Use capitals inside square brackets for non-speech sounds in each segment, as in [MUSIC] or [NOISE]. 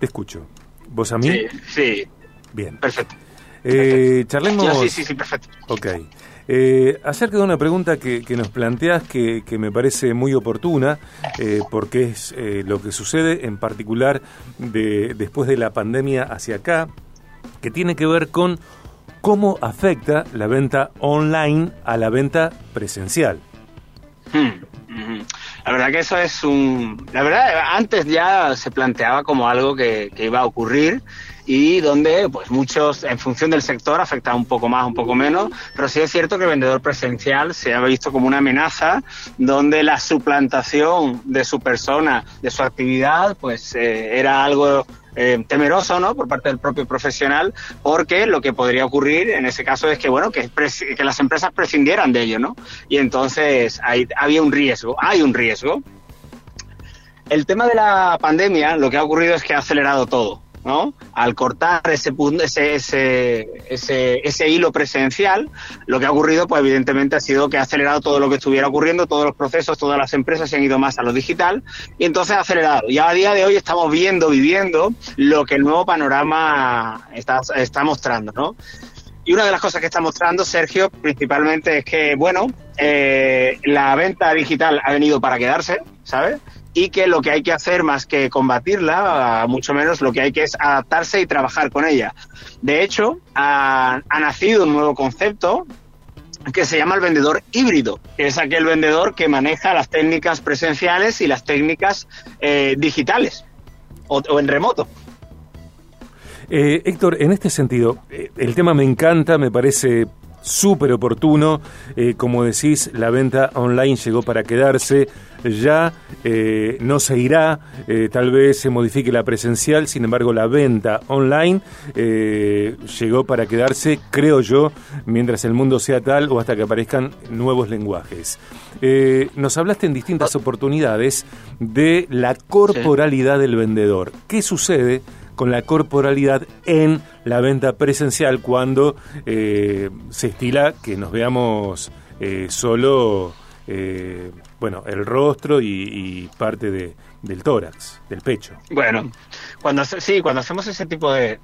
Te escucho. ¿Vos a mí? Sí, sí. Bien. Perfecto. Eh, charlemos. Sí, sí, sí, perfecto. Ok. Eh, acerca de una pregunta que, nos planteas que, me parece muy oportuna, eh, porque es eh, lo que sucede en particular de, después de la pandemia hacia acá, que tiene que ver con cómo afecta la venta online a la venta presencial. Hmm, la verdad que eso es un... La verdad, antes ya se planteaba como algo que, iba a ocurrir y donde pues muchos en función del sector afecta un poco más, un poco menos, pero sí es cierto que el vendedor presencial se ha visto como una amenaza donde la suplantación de su persona, de su actividad, pues eh, era algo eh, temeroso, ¿no? Por parte del propio profesional, porque lo que podría ocurrir en ese caso es que, bueno, que, las empresas prescindieran de ello, ¿no? Y entonces hay, había un riesgo, hay un riesgo. El tema de la pandemia, lo que ha ocurrido es que ha acelerado todo. ¿No? Al cortar ese, ese, ese, ese, hilo presencial, lo que ha ocurrido, pues evidentemente ha sido que ha acelerado todo lo que estuviera ocurriendo, todos los procesos, todas las empresas se han ido más a lo digital y entonces ha acelerado. Y a día de hoy estamos viendo, viviendo lo que el nuevo panorama está, está mostrando, ¿no? Y una de las cosas que está mostrando Sergio principalmente es que, bueno, eh, la venta digital ha venido para quedarse, ¿sabes? Y que lo que hay que hacer más que combatirla, mucho menos lo que hay que es adaptarse y trabajar con ella. De hecho, ha, nacido un nuevo concepto que se llama el vendedor híbrido, que es aquel vendedor que maneja las técnicas presenciales y las técnicas eh, digitales o, en remoto. Eh, Héctor, en este sentido, eh, el tema me encanta, me parece súper oportuno. Eh, como decís, la venta online llegó para quedarse. Ya eh, no se irá, eh, tal vez se modifique la presencial, sin embargo la venta online llegó para quedarse, creo yo, mientras el mundo sea tal o hasta que aparezcan nuevos lenguajes. nos hablaste en distintas oportunidades de la corporalidad del vendedor. ¿Qué sucede? Con la corporalidad en la venta presencial cuando eh, se estila que nos veamos eh, solo, eh, bueno, el rostro y, parte de, del tórax, del pecho. Bueno, cuando sí, cuando hacemos ese tipo de,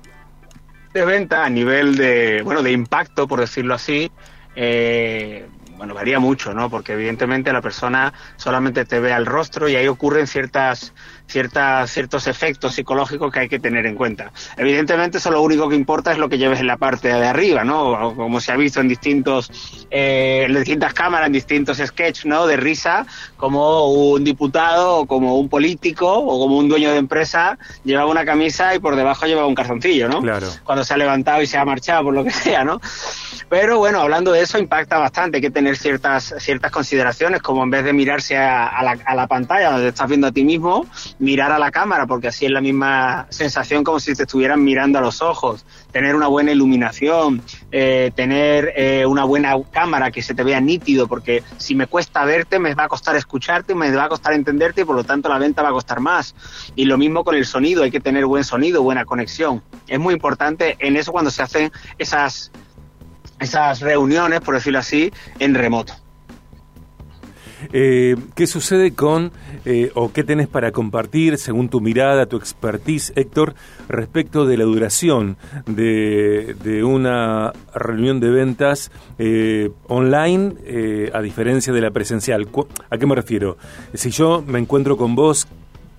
de venta a nivel de, bueno, de impacto, por decirlo así, bueno, varía mucho, ¿no? Porque evidentemente la persona solamente te ve al rostro y ahí ocurren ciertas ciertas, ciertos efectos psicológicos que hay que tener en cuenta. Evidentemente, eso lo único que importa es lo que lleves en la parte de arriba, ¿no? Como se ha visto en distintos, eh, en distintas cámaras, en distintos sketches, ¿no? De risa, como un diputado, o como un político, o como un dueño de empresa llevaba una camisa y por debajo llevaba un calzoncillo, ¿no? Claro. Cuando se ha levantado y se ha marchado, por lo que [LAUGHS] sea, ¿no? Pero bueno, hablando de eso, impacta bastante. Hay que tener ciertas, ciertas consideraciones, como en vez de mirarse a, la, a la pantalla donde estás viendo a ti mismo, mirar a la cámara, porque así es la misma sensación como si te estuvieran mirando a los ojos, tener una buena iluminación, eh, tener eh, una buena cámara que se te vea nítido, porque si me cuesta verte, me va a costar escucharte, me va a costar entenderte y por lo tanto la venta va a costar más. Y lo mismo con el sonido, hay que tener buen sonido, buena conexión. Es muy importante en eso cuando se hacen esas, esas reuniones, por decirlo así, en remoto. Eh, ¿Qué sucede con, eh, o qué tenés para compartir, según tu mirada, tu expertise, Héctor, respecto de la duración de, una reunión de ventas eh, online a diferencia de la presencial? ¿A qué me refiero? Si yo me encuentro con vos,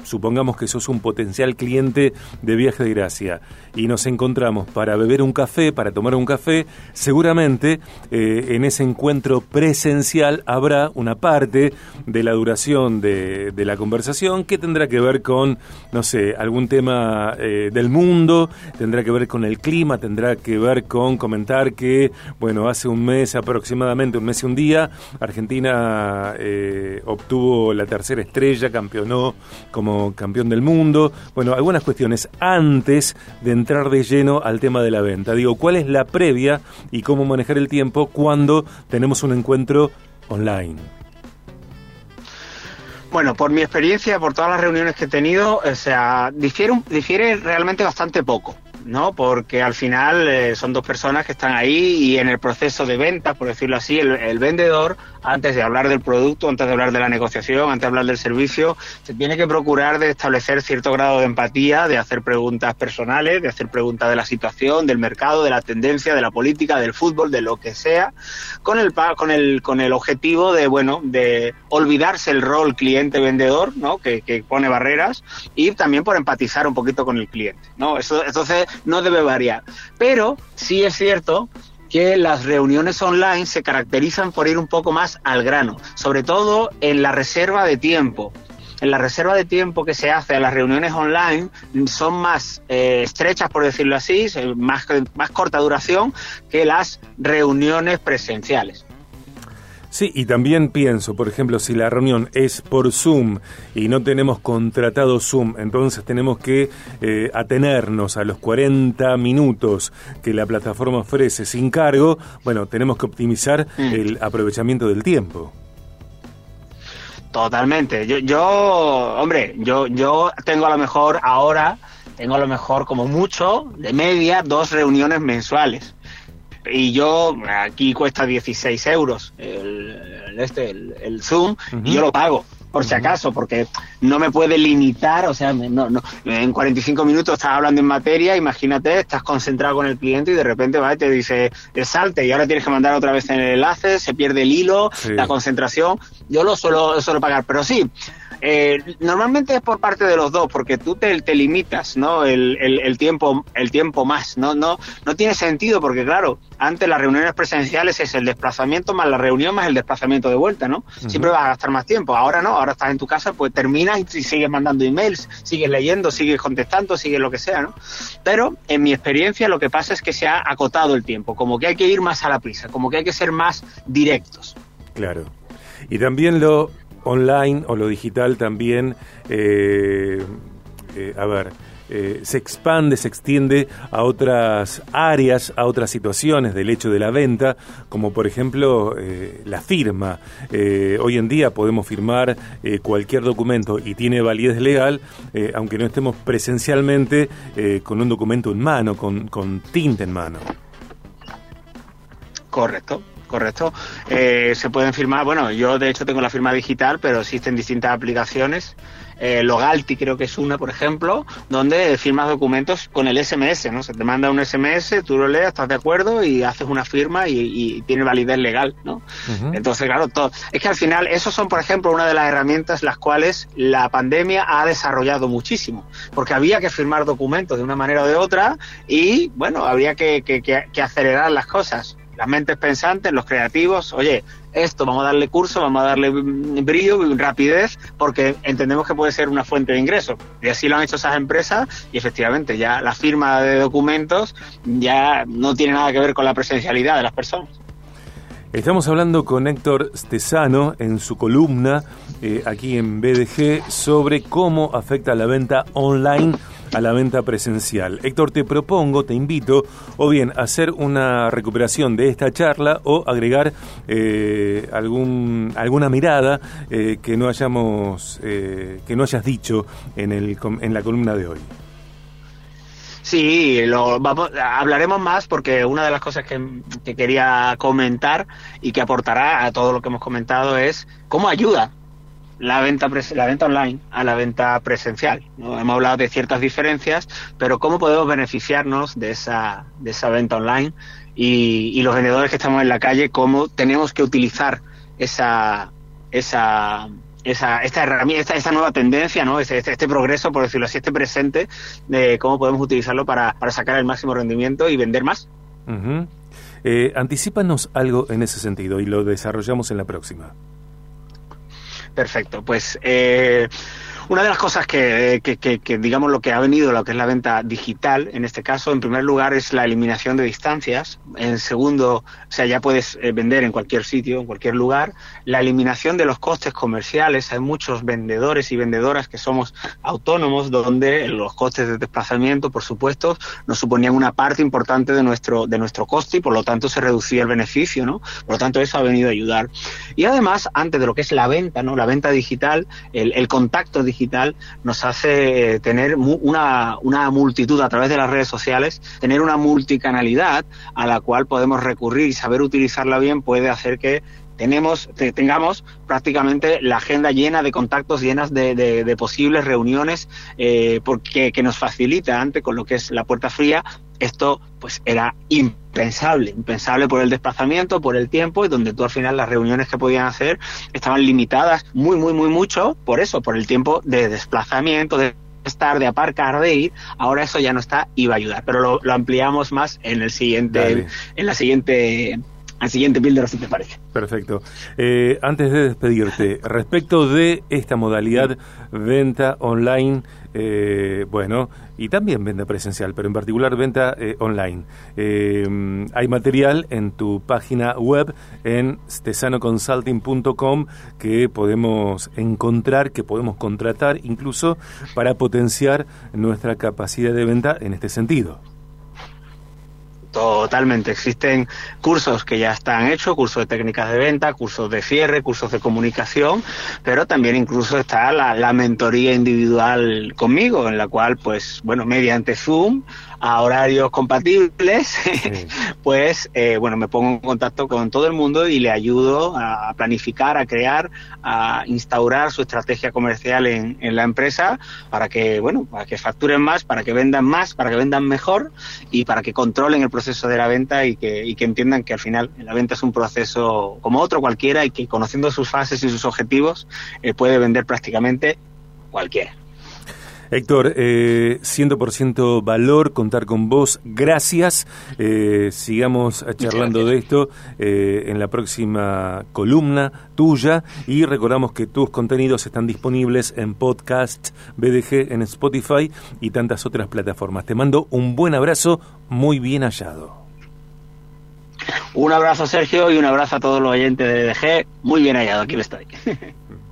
supongamos que sos un potencial cliente de Viaje de Gracia y nos encontramos para beber un café, para tomar un café, seguramente eh, en ese encuentro presencial habrá una parte de la duración de, la conversación que tendrá que ver con, no sé, algún tema eh, del mundo, tendrá que ver con el clima, tendrá que ver con comentar que, bueno, hace un mes aproximadamente, un mes y un día, Argentina eh, obtuvo la tercera estrella, campeonó como campeón del mundo. Bueno, algunas cuestiones antes de entrar de lleno al tema de la venta. Digo, ¿cuál es la previa y cómo manejar el tiempo cuando tenemos un encuentro online? Bueno, por mi experiencia, por todas las reuniones que he tenido, o sea, difiere, difiere realmente bastante poco ¿no? Porque al final eh, son dos personas que están ahí y en el proceso de venta, por decirlo así, el, vendedor, antes de hablar del producto, antes de hablar de la negociación, antes de hablar del servicio, se tiene que procurar de establecer cierto grado de empatía, de hacer preguntas personales, de hacer preguntas de la situación, del mercado, de la tendencia, de la política, del fútbol, de lo que sea, con el con el con el objetivo de bueno de olvidarse el rol cliente vendedor, ¿no? Que, que pone barreras y también por empatizar un poquito con el cliente, ¿no? Eso entonces no debe variar. Pero sí es cierto que las reuniones online se caracterizan por ir un poco más al grano, sobre todo en la reserva de tiempo. En la reserva de tiempo que se hace a las reuniones online son más eh, estrechas, por decirlo así, más, más corta duración que las reuniones presenciales. Sí, y también pienso, por ejemplo, si la reunión es por Zoom y no tenemos contratado Zoom, entonces tenemos que eh, atenernos a los 40 minutos que la plataforma ofrece sin cargo, bueno, tenemos que optimizar mm. el aprovechamiento del tiempo. Totalmente. Yo, yo, hombre, yo, yo tengo a lo mejor ahora, tengo a lo mejor como mucho, de media, dos reuniones mensuales y yo aquí cuesta 16 euros el, este el, Zoom y yo lo pago por si acaso porque no me puede limitar o sea no, no en 45 minutos estás hablando en materia imagínate estás concentrado con el cliente y de repente va te dice salte y ahora tienes que mandar otra vez en el enlace se pierde el hilo la concentración. Yo lo suelo, suelo pagar pero sí eh, normalmente es por parte de los dos, porque tú te, te limitas, ¿no? El, el, tiempo, el tiempo más, ¿no? No, no tiene sentido, porque claro, antes las reuniones presenciales es el desplazamiento más la reunión más el desplazamiento de vuelta, ¿no? Siempre vas a gastar más tiempo. Ahora no, ahora estás en tu casa, pues terminas y sigues mandando emails, sigues leyendo, sigues contestando, sigues lo que sea, ¿no? Pero en mi experiencia lo que pasa es que se ha acotado el tiempo, como que hay que ir más a la prisa, como que hay que ser más directos. Claro. Y también lo online o lo digital también, eh, eh, a ver, eh, se expande, se extiende a otras áreas, a otras situaciones del hecho de la venta, como por ejemplo la firma. hoy en día podemos firmar cualquier documento y tiene validez legal, aunque no estemos presencialmente con un documento en mano, con, con tinta en mano. Correcto, correcto. Eh, se pueden firmar, bueno, yo de hecho tengo la firma digital, pero existen distintas aplicaciones. Eh, Logalti creo que es una, por ejemplo, donde firmas documentos con el SMS, ¿no? Se te manda un SMS, tú lo lees, estás de acuerdo y haces una firma y, tiene validez legal, ¿no? Entonces, claro, todo. Es que al final, esos son, por ejemplo, una de las herramientas las cuales la pandemia ha desarrollado muchísimo, porque había que firmar documentos de una manera o de otra y, bueno, habría que, que acelerar las cosas las mentes pensantes, los creativos, oye, esto vamos a darle curso, vamos a darle brillo, rapidez, porque entendemos que puede ser una fuente de ingresos. Y así lo han hecho esas empresas y efectivamente ya la firma de documentos ya no tiene nada que ver con la presencialidad de las personas. Estamos hablando con Héctor Stesano en su columna eh, aquí en BDG sobre cómo afecta la venta online a la venta presencial. Héctor, te propongo, te invito, o bien hacer una recuperación de esta charla o agregar eh, algún, alguna mirada eh, que no hayamos, eh, que no hayas dicho en, el, en la columna de hoy. Sí, lo, vamos, hablaremos más porque una de las cosas que, que, quería comentar y que aportará a todo lo que hemos comentado es cómo ayuda la venta, la venta online a la venta presencial. ¿no? Hemos hablado de ciertas diferencias, pero cómo podemos beneficiarnos de esa, de esa venta online y, los vendedores que estamos en la calle, cómo tenemos que utilizar esa, esa, esa, esta herramienta, esta, nueva tendencia, ¿no? Este, este, este, progreso, por decirlo así, este presente, de cómo podemos utilizarlo para, para sacar el máximo rendimiento y vender más. eh, anticipanos algo en ese sentido y lo desarrollamos en la próxima. Perfecto, pues eh, una de las cosas que, digamos, lo que ha venido, lo que es la venta digital, en este caso, en primer lugar, es la eliminación de distancias. En segundo, o sea, ya puedes eh, vender en cualquier sitio, en cualquier lugar. La eliminación de los costes comerciales. Hay muchos vendedores y vendedoras que somos autónomos, donde los costes de desplazamiento, por supuesto, nos suponían una parte importante de nuestro, de nuestro coste y, por lo tanto, se reducía el beneficio, ¿no? Por lo tanto, eso ha venido a ayudar. Y además, antes de lo que es la venta, ¿no? La venta digital, el, el contacto digital, digital nos hace tener una, una multitud a través de las redes sociales, tener una multicanalidad a la cual podemos recurrir y saber utilizarla bien puede hacer que tenemos, tengamos prácticamente la agenda llena de contactos, llenas de, posibles reuniones, eh, porque que nos facilita antes con lo que es la puerta fría. Esto pues era impensable, impensable por el desplazamiento, por el tiempo, y donde tú al final las reuniones que podían hacer estaban limitadas muy, muy, muy mucho por eso, por el tiempo de desplazamiento, de estar, de aparcar, de ir, ahora eso ya no está y va a ayudar. Pero lo, ampliamos más en el siguiente, en la siguiente al siguiente Builder, si te parece. Perfecto. Eh, antes de despedirte, respecto de esta modalidad venta online, eh, bueno, y también venta presencial, pero en particular venta eh, online. hay material en tu página web en stesanoconsulting.com que podemos encontrar, que podemos contratar incluso para potenciar nuestra capacidad de venta en este sentido. Totalmente. Existen cursos que ya están hechos, cursos de técnicas de venta, cursos de cierre, cursos de comunicación, pero también incluso está la, la mentoría individual conmigo, en la cual, pues, bueno, mediante Zoom a horarios compatibles, [LAUGHS] pues eh, bueno, me pongo en contacto con todo el mundo y le ayudo a planificar, a crear, a instaurar su estrategia comercial en, en la empresa para que, bueno, para que facturen más, para que vendan más, para que vendan mejor y para que controlen el proceso de la venta y que, y que entiendan que al final la venta es un proceso como otro cualquiera y que conociendo sus fases y sus objetivos eh, puede vender prácticamente cualquiera. Héctor, eh, 100% valor contar con vos. Gracias. Eh, sigamos charlando de esto eh, en la próxima columna tuya y recordamos que tus contenidos están disponibles en podcast BDG, en Spotify y tantas otras plataformas. Te mando un buen abrazo, muy bien hallado. Un abrazo Sergio y un abrazo a todos los oyentes de BDG, muy bien hallado, aquí estoy. [LAUGHS]